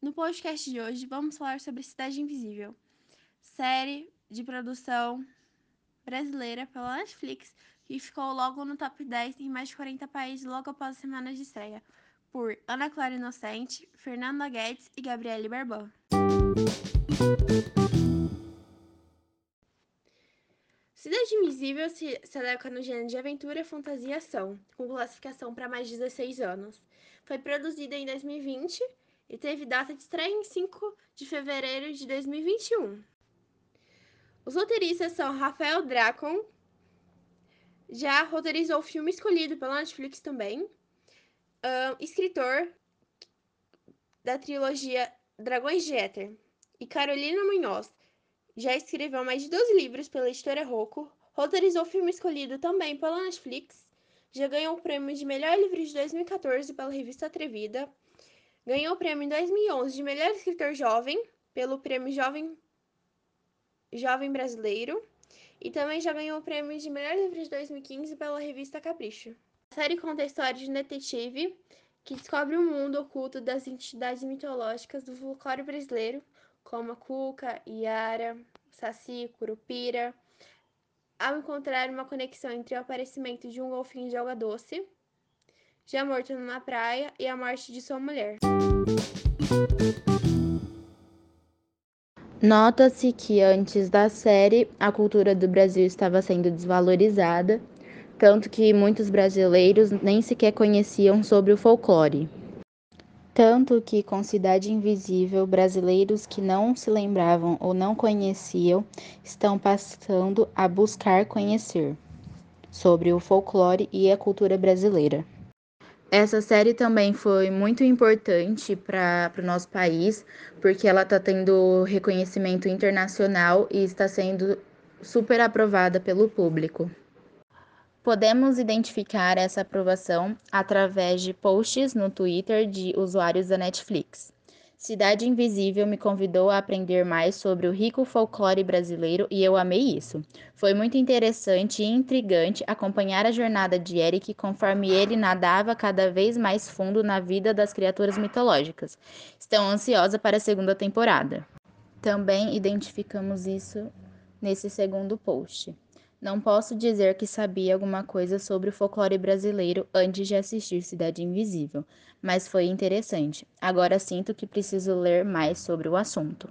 No podcast de hoje, vamos falar sobre Cidade Invisível, série de produção brasileira pela Netflix, que ficou logo no top 10 em mais de 40 países logo após as semanas de estreia, por Ana Clara Inocente, Fernanda Guedes e Gabriele Barbão. Invisível se, adequa no gênero de aventura, fantasia e ação, com classificação para mais de 16 anos. Foi produzida em 2020 e teve data de estreia em 5 de fevereiro de 2021. Os roteiristas são Rafael Dracon, já roteirizou o filme escolhido pela Netflix também, um, escritor da trilogia Dragões de Éter, e Carolina Munhoz, já escreveu mais de 12 livros pela editora Rocco, roteirizou o filme escolhido também pela Netflix, já ganhou o prêmio de melhor livro de 2014 pela revista Atrevida, ganhou o prêmio em 2011 de melhor escritor jovem pelo prêmio Jovem Jovem Brasileiro e também já ganhou o prêmio de melhor livro de 2015 pela revista Capricho. A série conta a história de um detetive que descobre o um mundo oculto das entidades mitológicas do folclore brasileiro como a Cuca, Iara, Saci, Curupira, ao encontrar uma conexão entre o aparecimento de um golfinho de alga doce, já morto numa praia, e a morte de sua mulher. Nota-se que antes da série a cultura do Brasil estava sendo desvalorizada, tanto que muitos brasileiros nem sequer conheciam sobre o folclore. Tanto que, com Cidade Invisível, brasileiros que não se lembravam ou não conheciam estão passando a buscar conhecer sobre o folclore e a cultura brasileira. Essa série também foi muito importante para o nosso país, porque ela está tendo reconhecimento internacional e está sendo super aprovada pelo público. Podemos identificar essa aprovação através de posts no Twitter de usuários da Netflix. Cidade Invisível me convidou a aprender mais sobre o rico folclore brasileiro e eu amei isso. Foi muito interessante e intrigante acompanhar a jornada de Eric conforme ele nadava cada vez mais fundo na vida das criaturas mitológicas. Estou ansiosa para a segunda temporada. Também identificamos isso nesse segundo post. Não posso dizer que sabia alguma coisa sobre o folclore brasileiro antes de assistir Cidade Invisível, mas foi interessante. Agora sinto que preciso ler mais sobre o assunto.